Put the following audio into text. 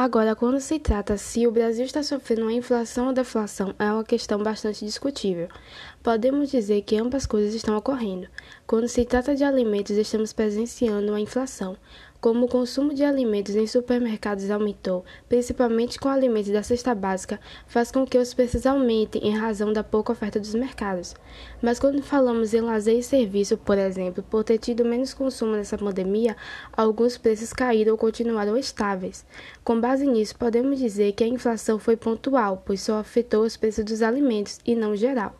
Agora, quando se trata se o Brasil está sofrendo uma inflação ou deflação, é uma questão bastante discutível. Podemos dizer que ambas coisas estão ocorrendo. Quando se trata de alimentos, estamos presenciando uma inflação. Como o consumo de alimentos em supermercados aumentou, principalmente com alimentos da cesta básica, faz com que os preços aumentem em razão da pouca oferta dos mercados. Mas quando falamos em lazer e serviço, por exemplo, por ter tido menos consumo nessa pandemia, alguns preços caíram ou continuaram estáveis. Com base nisso, podemos dizer que a inflação foi pontual, pois só afetou os preços dos alimentos e não geral.